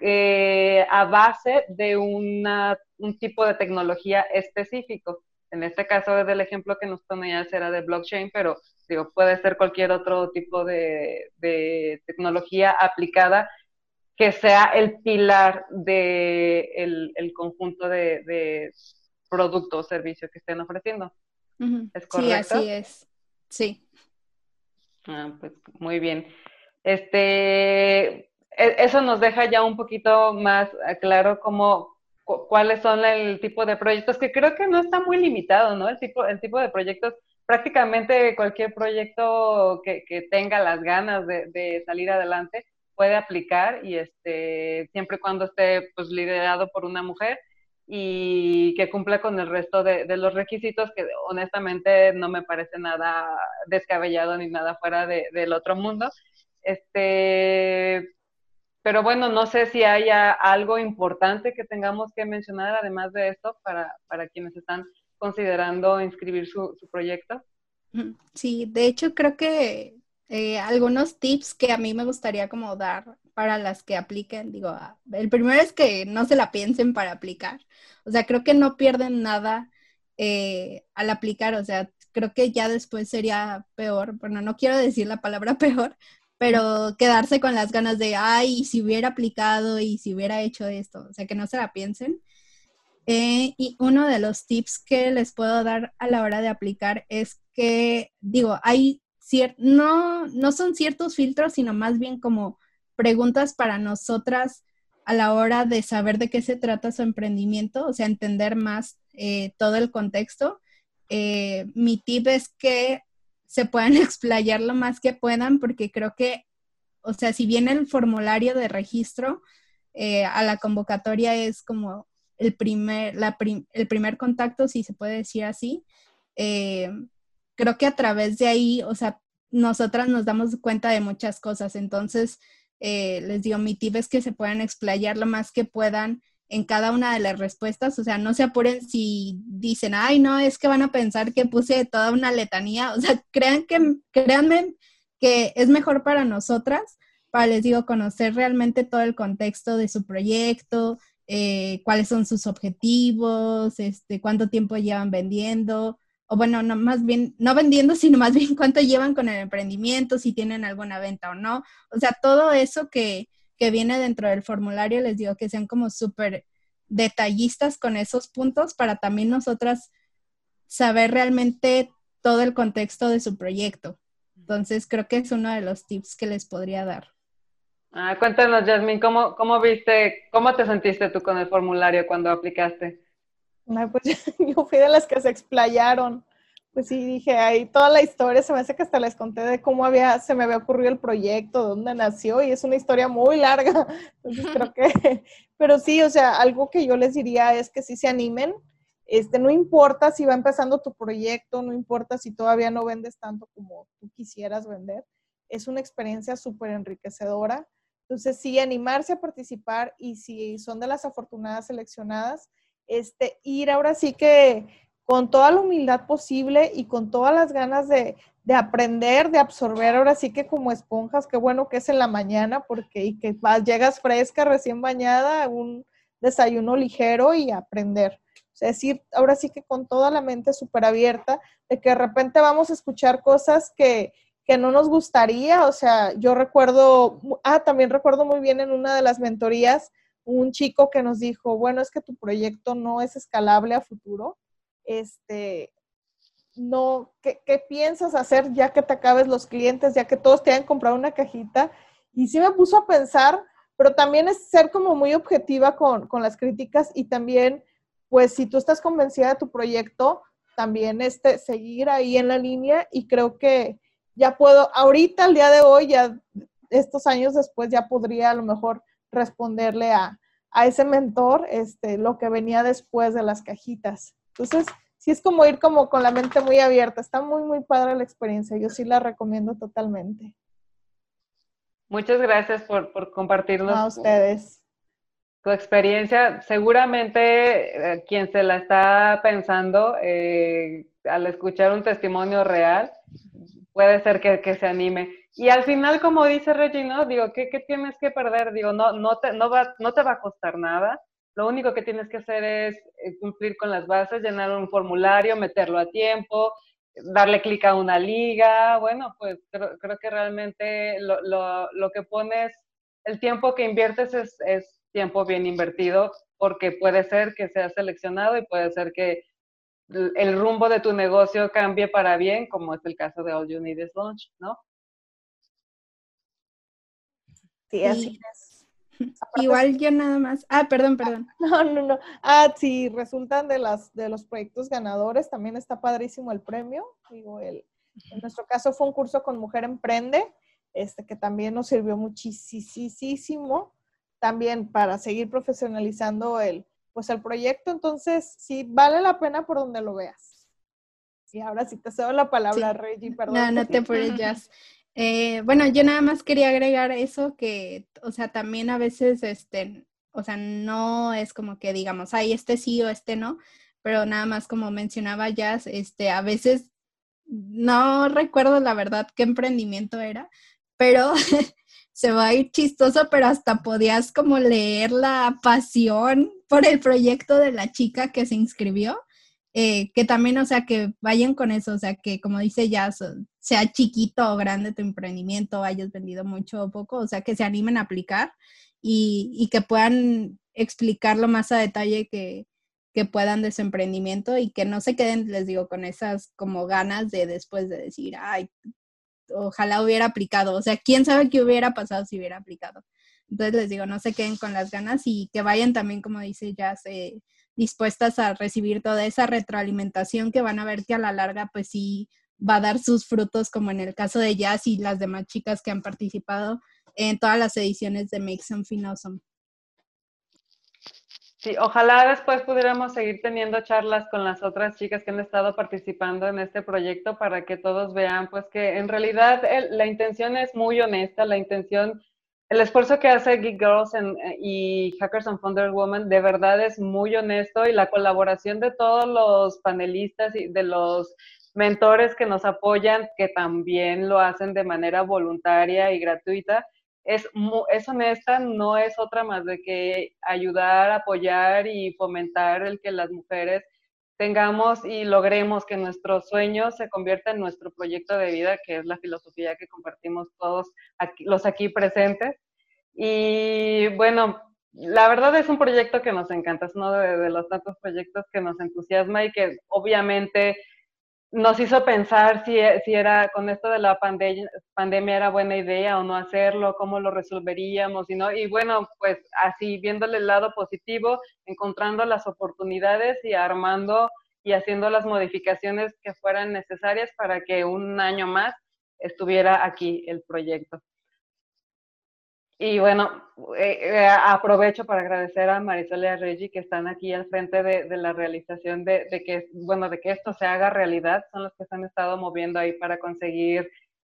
eh, a base de una, un tipo de tecnología específico. En este caso del ejemplo que nos ponías era de blockchain, pero digo, puede ser cualquier otro tipo de, tecnología aplicada que sea el pilar del de el conjunto de, producto o servicio que estén ofreciendo. ¿Es correcto? Sí, así es. Sí. Ah, pues muy bien. Este, e, eso nos deja ya un poquito más claro cómo, cuáles son el tipo de proyectos, que creo que no está muy limitado, ¿no? El tipo, el tipo de proyectos, prácticamente cualquier proyecto que, tenga las ganas de, salir adelante puede aplicar y este, siempre y cuando esté pues, liderado por una mujer y que cumpla con el resto de, los requisitos que honestamente no me parece nada descabellado ni nada fuera del otro mundo. Este, pero bueno, no sé si haya algo importante que tengamos que mencionar además de esto para, para quienes están considerando inscribir su proyecto. Sí, de hecho creo que eh, algunos tips que a mí me gustaría como dar para las que apliquen, digo, ah, el primero es que no se la piensen para aplicar, o sea, creo que no pierden nada eh, al aplicar, o sea, creo que ya después sería peor, bueno, no quiero decir la palabra [LAUGHS] peor, pero quedarse con las ganas de, ay, si hubiera aplicado y si hubiera hecho esto, o sea, que no se la piensen. Eh, y uno de los tips que les puedo dar a la hora de aplicar es que, digo, hay no, no son ciertos filtros, sino más bien como preguntas para nosotras a la hora de saber de qué se trata su emprendimiento, o sea, entender más eh, todo el contexto. Eh, mi tip es que se puedan [LAUGHS] explayar lo más que puedan, porque creo que, o sea, si bien el formulario de registro eh, a la convocatoria es como el primer, la el primer contacto, si se puede decir así, eh, creo que a través de ahí, o sea, nosotras nos damos cuenta de muchas cosas. Entonces, eh, les digo, mi tip es que se puedan explayar lo más que puedan en cada una de las respuestas, o sea, no se apuren si dicen, ay, no, es que van a pensar que puse toda una letanía, o sea, crean que, créanme que es mejor para nosotras, para, les digo, conocer realmente todo el contexto de su proyecto, eh, cuáles son sus objetivos, este, cuánto tiempo llevan vendiendo, o bueno, no más bien, no vendiendo, [LAUGHS] sino más bien cuánto llevan con el emprendimiento, si tienen alguna venta o no. O sea, todo eso que, que viene dentro del formulario, les digo que sean como súper detallistas con esos puntos para también nosotras saber realmente todo el contexto de su proyecto. Entonces, creo que es uno de los tips que les podría dar. Ah, cuéntanos, Jasmine, ¿cómo, ¿cómo viste, cómo te sentiste tú con el formulario cuando aplicaste? Pues [LAUGHS] yo fui de las que se explayaron pues sí, dije, ahí toda la historia, se me hace que hasta les conté de cómo había, se me había ocurrido el proyecto, dónde nació, y es una historia muy larga. [LAUGHS] Entonces creo que, [LAUGHS] pero sí, o sea, algo que yo les diría es que sí se animen. Este, no importa si va empezando tu proyecto, no importa si todavía no vendes tanto como tú quisieras vender, es una experiencia súper enriquecedora. Entonces, sí, animarse a participar y si son de las afortunadas seleccionadas, este, ir ahora sí que con toda la humildad posible y con todas las ganas de, aprender, de absorber, ahora sí que como esponjas, qué bueno que es en la mañana, porque y que vas, llegas fresca, recién bañada, un desayuno ligero y aprender. O sea, decir, ahora sí que con toda la mente súper abierta, de que de repente vamos a escuchar cosas que, que no nos gustaría, o sea, yo recuerdo, ah, también recuerdo muy bien en una de las mentorías, un chico que nos dijo, bueno, es que tu proyecto no es escalable a futuro este, no, ¿qué, piensas hacer ya que te acabes los clientes, ya que todos te hayan comprado una cajita? Y sí me puso a pensar, pero también es ser como muy objetiva con, las críticas y también, pues si tú estás convencida de tu proyecto, también este, seguir ahí en la línea y creo que ya puedo, ahorita, al día de hoy, ya estos años después, ya podría a lo mejor responderle a, a ese mentor este, lo que venía después de las cajitas. Entonces, sí es como ir como con la mente muy abierta. Está muy, muy padre la experiencia. Yo sí la recomiendo totalmente. Muchas gracias por, por compartirnos. A ustedes. Tu experiencia, seguramente eh, quien se la está pensando eh, al escuchar un testimonio real, puede ser que, se anime. Y al final, como dice Regina, digo, ¿qué, ¿qué, tienes que perder? Digo, no, no, te, no, va, no te va a costar nada. Lo único que tienes que hacer es eh, cumplir con las bases, llenar un formulario, meterlo a tiempo, darle clic a una liga. Bueno, pues creo, que realmente lo, que pones, el tiempo que inviertes es, es tiempo bien invertido porque puede ser que seas seleccionado y puede ser que el rumbo de tu negocio cambie para bien, como es el caso de All You Need is Launch, ¿no? Sí, así es. Igual yo nada más. Ah, perdón, perdón. No, no, no. Ah, sí, resultan de las de los proyectos ganadores. También está padrísimo el premio. Digo, el, en nuestro caso fue un curso con Mujer Emprende, este que también nos sirvió muchísimo también para seguir profesionalizando el, pues el proyecto. Entonces, sí, vale la pena por donde lo veas. Y ahora sí te cedo la palabra, Reggie, perdón. No, no te apures, Eh, bueno, yo nada más quería agregar eso que, o sea, también a veces, este, o sea, no es como que digamos, ay, este sí o este no, pero nada más como mencionaba Jazz, este, a veces no recuerdo la verdad qué emprendimiento era, pero [LAUGHS] se va a ir chistoso, pero hasta podías como leer la pasión por el proyecto de la chica que se inscribió. Eh, que también, o sea, que vayan con eso, o sea, que como dice ya, sea chiquito o grande tu emprendimiento, hayas vendido mucho o poco, o sea, que se animen a aplicar y, y que puedan explicarlo más a detalle que, que puedan de su emprendimiento y que no se queden, les digo, con esas como ganas de después de decir, ay, ojalá hubiera aplicado, o sea, quién sabe qué hubiera pasado si hubiera aplicado. Entonces les digo, no se queden con las ganas y que vayan también, como dice ya, dispuestas a recibir toda esa retroalimentación que van a ver que a la larga, pues sí, va a dar sus frutos, como en el caso de Jazz y las demás chicas que han participado en todas las ediciones de Make Something Awesome. Sí, ojalá después pudiéramos seguir teniendo charlas con las otras chicas que han estado participando en este proyecto para que todos vean, pues que en realidad la intención es muy honesta, la intención, el esfuerzo que hace Geek Girls eh, y Hackers and Founder Woman de verdad es muy honesto y la colaboración de todos los panelistas y de los mentores que nos apoyan, que también lo hacen de manera voluntaria y gratuita, es, es honesta, no es otra más de que ayudar, apoyar y fomentar el que las mujeres tengamos y logremos que nuestro sueño se convierta en nuestro proyecto de vida, que es la filosofía que compartimos todos los aquí presentes. Y bueno, la verdad es un proyecto que nos encanta, es uno de los tantos proyectos que nos entusiasma y que obviamente nos hizo pensar si, si, era con esto de la pandemia, pandemia era buena idea o no hacerlo, cómo lo resolveríamos y no. Y bueno, pues así viéndole el lado positivo, encontrando las oportunidades y armando y haciendo las modificaciones que fueran necesarias para que un año más estuviera aquí el proyecto. Y bueno, eh, eh, aprovecho para agradecer a Marisol y a Reggie que están aquí al frente de, la realización de, que, bueno, de que esto se haga realidad. Son los que se han estado moviendo ahí para conseguir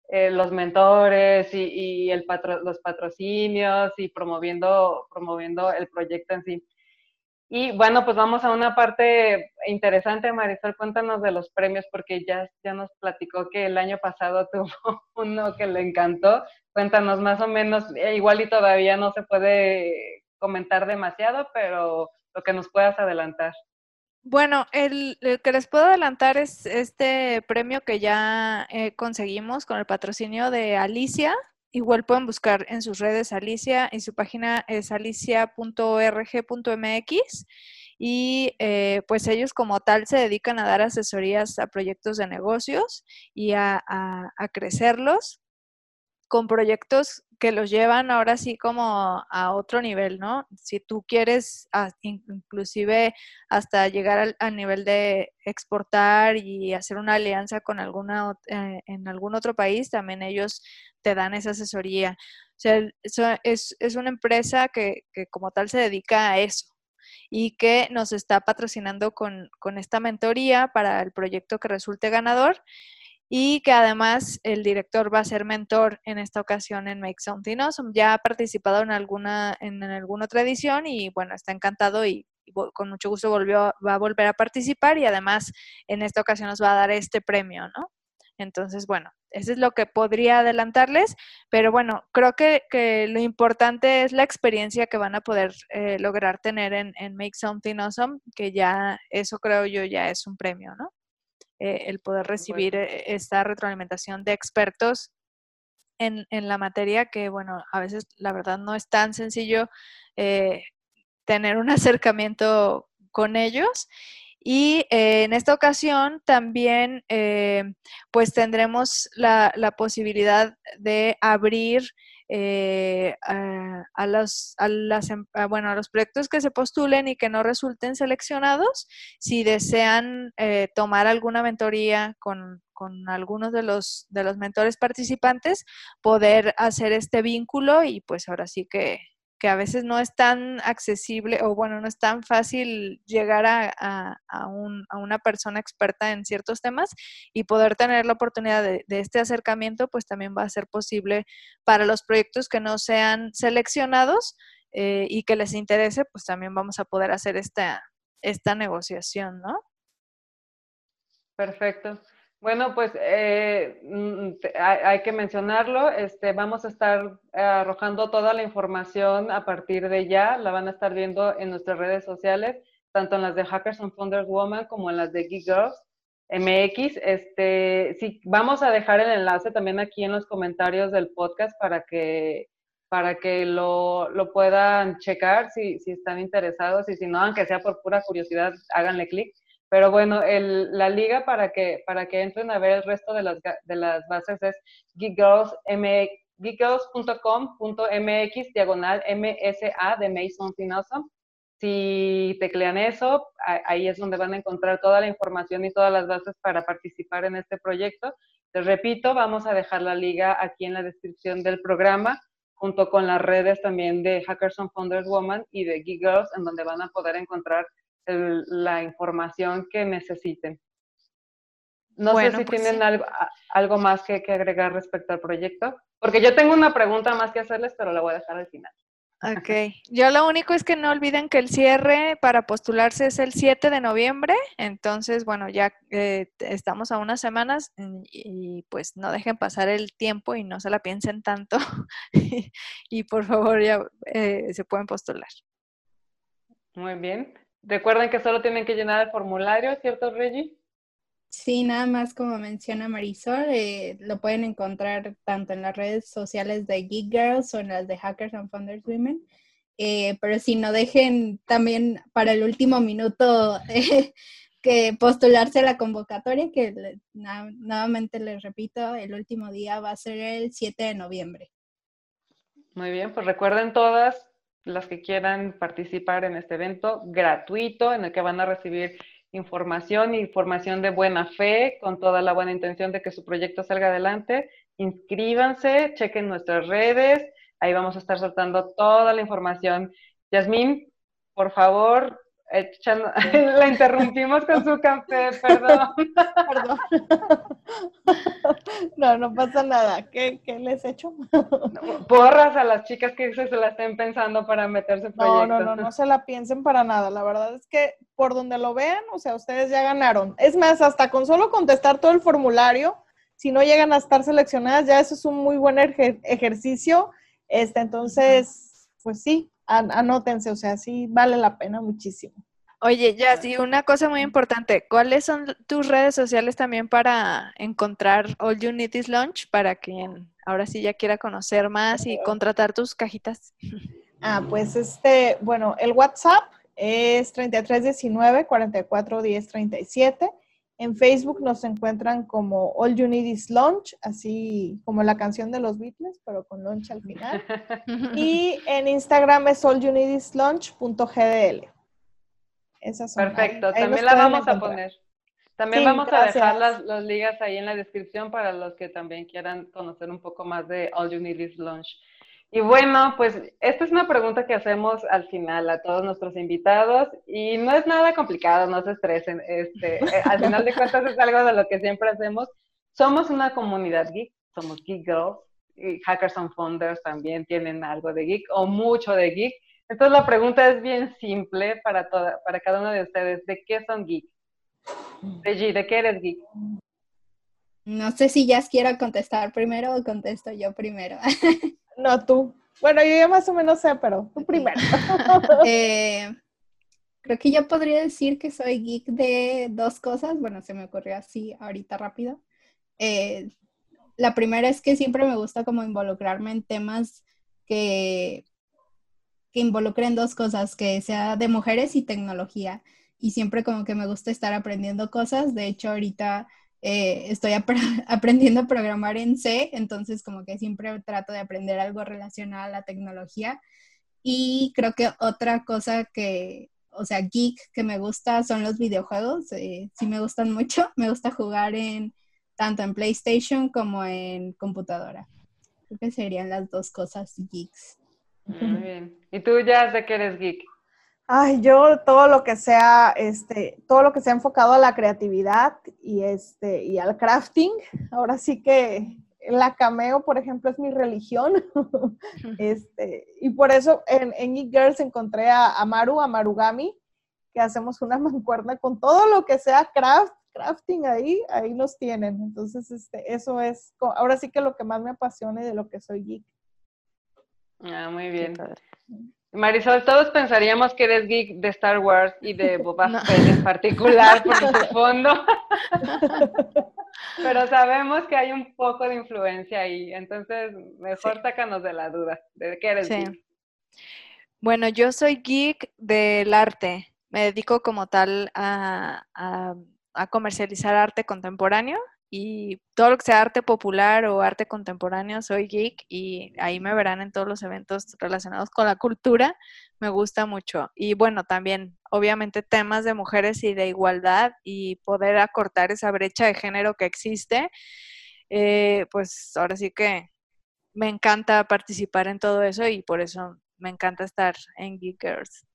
eh, los mentores y, el los patrocinios y promoviendo, promoviendo el proyecto en sí. Y bueno, pues vamos a una parte interesante, Marisol, cuéntanos de los premios, porque ya, ya nos platicó que el año pasado [LAUGHS] tuvo uno que le encantó. Cuéntanos más o menos, eh, igual y todavía no se puede comentar demasiado, pero lo que nos puedas adelantar. Bueno, el, que les puedo adelantar es este premio que ya eh, conseguimos con el patrocinio de Alicia, Igual pueden buscar en sus redes Alicia y su página es alicia.org.mx y eh, pues ellos como tal se dedican a dar asesorías a proyectos de negocios y a, a crecerlos con proyectos que los llevan ahora sí como a otro nivel, ¿no? Si tú quieres inclusive hasta llegar al, nivel de exportar y hacer una alianza con alguna eh, en algún otro país, también ellos te dan esa asesoría. O sea, es, es una empresa que, que como tal se dedica a eso y que nos está patrocinando con, con esta mentoría para el proyecto que resulte ganador y que además el director va a ser mentor en esta ocasión en Make Something Awesome. Ya ha participado en alguna, en, alguna otra edición y bueno, está encantado y, con mucho gusto volvió, va a volver a participar y además en esta ocasión nos va a dar este premio, ¿no? Entonces, bueno, eso es lo que podría adelantarles, pero bueno, creo que, que lo importante es la experiencia que van a poder eh, lograr tener en, en Make Something Awesome, que ya eso creo yo ya es un premio, ¿no? Eh, el poder recibir eh, esta retroalimentación de expertos en, en, la materia que, bueno, a veces la verdad no es tan sencillo eh, tener un [LAUGHS] acercamiento con ellos. Y en esta ocasión también, pues tendremos la, la, posibilidad de abrir eh, a, los, a, las, em, bueno, a los proyectos que se postulen y que no resulten seleccionados, si desean eh, tomar alguna mentoría con, con, algunos de los, de los mentores participantes, poder hacer este vínculo y pues ahora sí que, que a veces no es tan accesible o bueno, no es tan fácil llegar a, una persona experta en ciertos temas y poder tener la oportunidad de, este acercamiento, pues también va a ser posible para los proyectos que no sean seleccionados eh, y que les interese, pues también vamos a poder hacer esta, esta negociación, ¿no? Perfecto. Bueno, pues eh, mm, hay, que mencionarlo. Este, vamos a estar arrojando toda la información a partir de ya. La van a estar viendo en nuestras redes sociales, tanto en las de Hackers and Founders Woman como en las de Geek Girls MX. Este, sí, vamos a dejar el enlace también aquí en los comentarios del podcast para que para que lo, lo puedan checar si, si están interesados y si no, aunque sea por pura curiosidad, háganle clic. Pero bueno, la liga para que, para que entren a ver el resto de las, de las bases es geekgirls.com.mx diagonal MSA de Mason Awesome. Si teclean eso, ahí es donde van a encontrar toda la información y todas las bases para participar en este proyecto. Les repito, vamos a dejar la liga aquí en la descripción del programa, junto con las redes también de Hackers on Founders Woman y de Geek Girls, en donde van a poder encontrar la información que necesiten. No sé si pues tienen algo, algo, más que, que, agregar respecto al proyecto, porque yo tengo una pregunta más que hacerles, pero la voy a dejar al final. Ok, yo lo único es que no olviden que el cierre para postularse es el 7 de noviembre, entonces, bueno, ya eh, estamos a unas semanas y, pues no dejen pasar el tiempo y no se la piensen tanto [LAUGHS] y, por favor ya eh, se pueden postular. Muy bien. Recuerden que solo tienen que llenar el formulario, ¿cierto, Reggie? Sí, nada más como menciona Marisol, eh, lo pueden encontrar tanto en las redes sociales de Geek Girls o en las de Hackers and Founders Women. Eh, pero si no dejen también para el último minuto [LAUGHS] eh, que postularse a la convocatoria, que nuevamente les repito, el último día va a ser el 7 de noviembre. Muy bien, pues recuerden todas las que quieran participar en este evento gratuito en el que van a recibir información, información de buena fe, con toda la buena intención de que su proyecto salga adelante. Inscríbanse, chequen nuestras redes, ahí vamos a estar soltando toda la información. Yasmín, por favor, [LAUGHS] la interrumpimos con su café, perdón. Perdón. [LAUGHS] No, no pasa nada. ¿Qué, qué les he hecho? Porras a las chicas que se, la estén pensando para meterse en proyecto. No, no, no, no se la piensen para nada. La verdad es que por donde lo vean, o sea, ustedes ya ganaron. Es más, hasta con solo contestar todo el formulario, si no llegan a estar seleccionadas, ya eso es un muy buen ejercicio. Este, entonces, pues sí, anótense, o sea, sí vale la pena muchísimo. Oye, ya, sí, una cosa muy importante, ¿cuáles son tus redes sociales también para encontrar All You Need Is Launch para quien ahora sí ya quiera conocer más y contratar tus cajitas? [LAUGHS] Ah, pues este, bueno, el WhatsApp es 3319 441037. En Facebook nos encuentran como All You Need Is Launch, así como la canción de los Beatles, pero con launch al final. [LAUGHS] y en Instagram es allyouneedislaunch.gdl. Esas son, Perfecto, también la vamos a poner. También vamos a dejar las, las, ligas ahí en la descripción para los que también quieran conocer un poco más de All You Need Is Launch. Y bueno, pues esta es una pregunta que hacemos al final a todos nuestros invitados y no es nada complicado, no se estresen. Este, eh, al final de cuentas es algo de lo que siempre hacemos. Somos una comunidad geek, somos Geek Girls y Hackers and Founders también tienen algo de geek o mucho de geek. Entonces la pregunta es bien simple para, toda, para cada uno de ustedes. ¿De qué son geek? De, ¿de qué eres geek? No sé si ya quiero contestar primero o contesto yo primero. [LAUGHS] No, tú. Bueno, yo ya más o menos sé, pero tú primero. [LAUGHS] Eh, [LAUGHS] creo que yo podría decir que soy geek de dos cosas. Bueno, se me ocurrió así ahorita rápido. Eh, la primera es que siempre me gusta como involucrarme en temas que, que involucren dos cosas, que sea de mujeres y tecnología. Y siempre como que me gusta estar aprendiendo cosas. De hecho, ahorita eh, estoy [LAUGHS] aprendiendo a programar en C, entonces como que siempre trato de aprender algo relacionado a la tecnología. Y creo que otra cosa que, o sea, geek que me gusta son los videojuegos. Eh, sí me gustan mucho. [LAUGHS] Me gusta jugar en tanto en PlayStation como en computadora. Creo que serían las dos cosas geeks. Muy bien. ¿Y tú ya sé que eres geek? Ay, yo todo lo que sea, este, todo lo que sea enfocado a la creatividad y este, y al crafting. Ahora sí que la cameo, por ejemplo, es mi religión. [LAUGHS] este, y por eso en, en Geek Girls encontré a, a Maru, a Marugami, que hacemos una [LAUGHS] mancuerna con todo lo que sea craft, crafting ahí, ahí los tienen. Entonces, este, eso es, ahora sí que lo que más me apasiona y de lo que soy geek. Ah, muy bien. Marisol, todos pensaríamos que eres geek de Star Wars y de [LAUGHS] Boba Fett en particular por [LAUGHS] su fondo. [LAUGHS] Pero sabemos que hay un poco de influencia ahí, entonces mejor sácanos de la duda de qué eres geek. Bueno, yo soy geek del arte. Me dedico como tal a, a comercializar arte contemporáneo y todo lo que sea arte popular o arte contemporáneo, soy geek y ahí me verán en todos los eventos relacionados con la cultura, me gusta mucho. Y bueno, también obviamente temas de mujeres y de igualdad y poder acortar esa brecha de género que existe, eh, pues ahora sí que me encanta participar en todo eso y por eso me encanta estar en Geek Girls.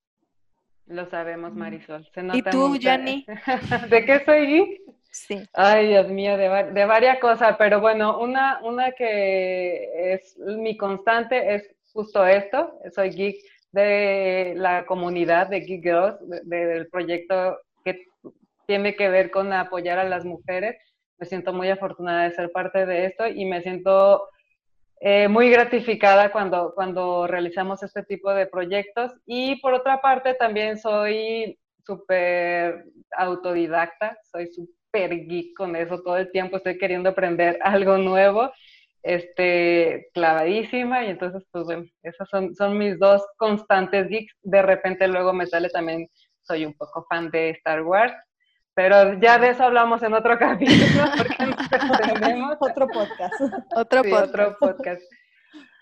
Lo sabemos, Marisol. ¿Y tú, Jenny? [LAUGHS] ¿De qué soy geek? Sí. Ay, Dios mío, de, de, varias cosas, pero bueno, una, una que es mi constante es justo esto. Soy geek de la comunidad de Geek Girls, del proyecto que tiene que ver con apoyar a las mujeres. Me siento muy afortunada de ser parte de esto y me siento eh, muy gratificada cuando, cuando realizamos este tipo de proyectos. Y por otra parte, también soy súper autodidacta, soy súper geek con eso todo el tiempo, estoy queriendo aprender algo nuevo, este, clavadísima, y entonces, pues bueno, esas son, son mis dos constantes geeks. De repente luego me sale también, soy un poco fan de Star Wars, pero ya de eso hablamos en otro [LAUGHS] capítulo, porque nos [LAUGHS] entendemos. otro podcast. Otro, podcast. otro podcast.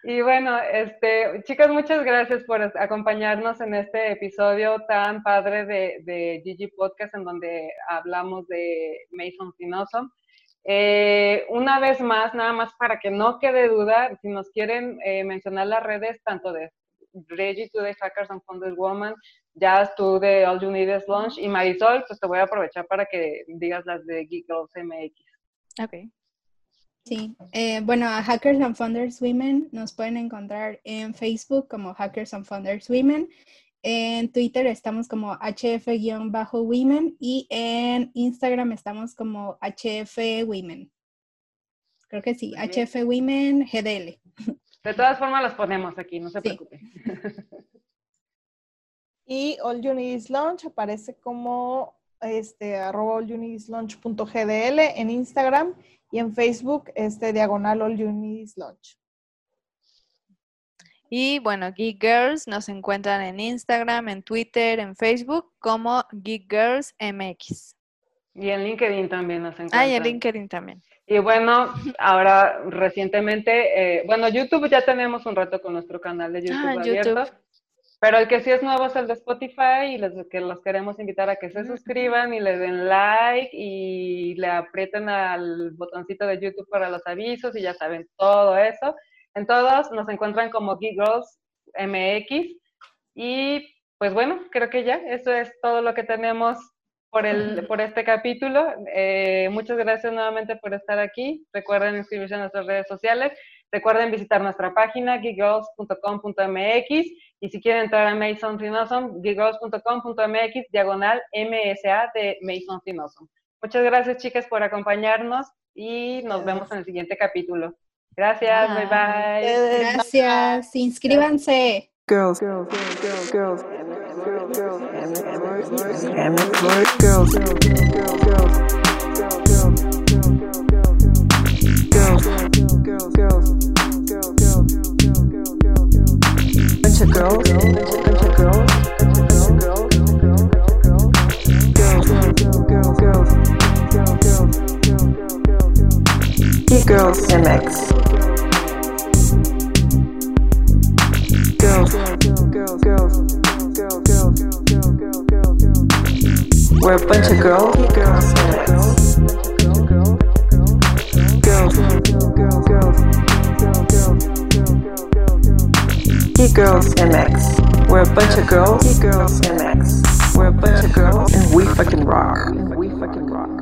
Y bueno, este, chicas, muchas gracias por acompañarnos en este episodio tan padre de, de Gigi Podcast, en donde hablamos de Mason Finoso. Eh, una vez más, nada más para que no quede duda, si nos quieren eh, mencionar las redes, tanto de Reggie, tú de Hackers and Funded Woman, Jazz, tú de All You Need Is Launch, y Marisol, pues te voy a aprovechar para que digas las de Geek Girls MX. Ok. Sí, eh, bueno, a Hackers and Founders Women nos pueden encontrar en Facebook como Hackers and Founders Women, en Twitter estamos como HF-Women y en Instagram estamos como HF Women. Creo que sí, HF Women GDL. De todas formas las ponemos aquí, no se preocupen. [LAUGHS] Y All You Need Is Launch aparece como este, arroba allyouneedislaunch.gdl en Instagram y en Facebook, este diagonal All You Need Launch. Y bueno, Geek Girls nos encuentran en Instagram, en Twitter, en Facebook como Geek Girls MX. Y en LinkedIn también nos encuentran. Ah, y en LinkedIn también. Y bueno, ahora recientemente, eh, bueno, YouTube ya tenemos un rato con nuestro canal de YouTube ah, abierto. Pero el que sí es nuevo es el de Spotify y los que los queremos invitar a que se suscriban y le den like y le aprieten al botoncito de YouTube para los avisos y ya saben todo eso. En todos nos encuentran como Geek Girls MX y pues bueno, creo que ya eso es todo lo que tenemos por, el, por este capítulo. Eh, muchas gracias nuevamente por estar aquí. Recuerden inscribirse en nuestras redes sociales. Recuerden visitar nuestra página geekgirls.com.mx y si quieren entrar a Mason Awesome, geekgirls.com.mx diagonal MSA de Mason Awesome. Muchas gracias chicas por acompañarnos y nos vemos en el siguiente capítulo. Gracias, bye bye. Gracias, inscríbanse. Girls, girls, girls, girls, bunch of girls, bunch of girls, girls, girls, girls, girls, MX. Girls, girls, girls, girls, We're a bunch of girls, girls, Girls, girls, girls, girls. Girls MX. We're a bunch of girls, Girls MX. We're a bunch of girls, and we fucking rock. And we fucking rock.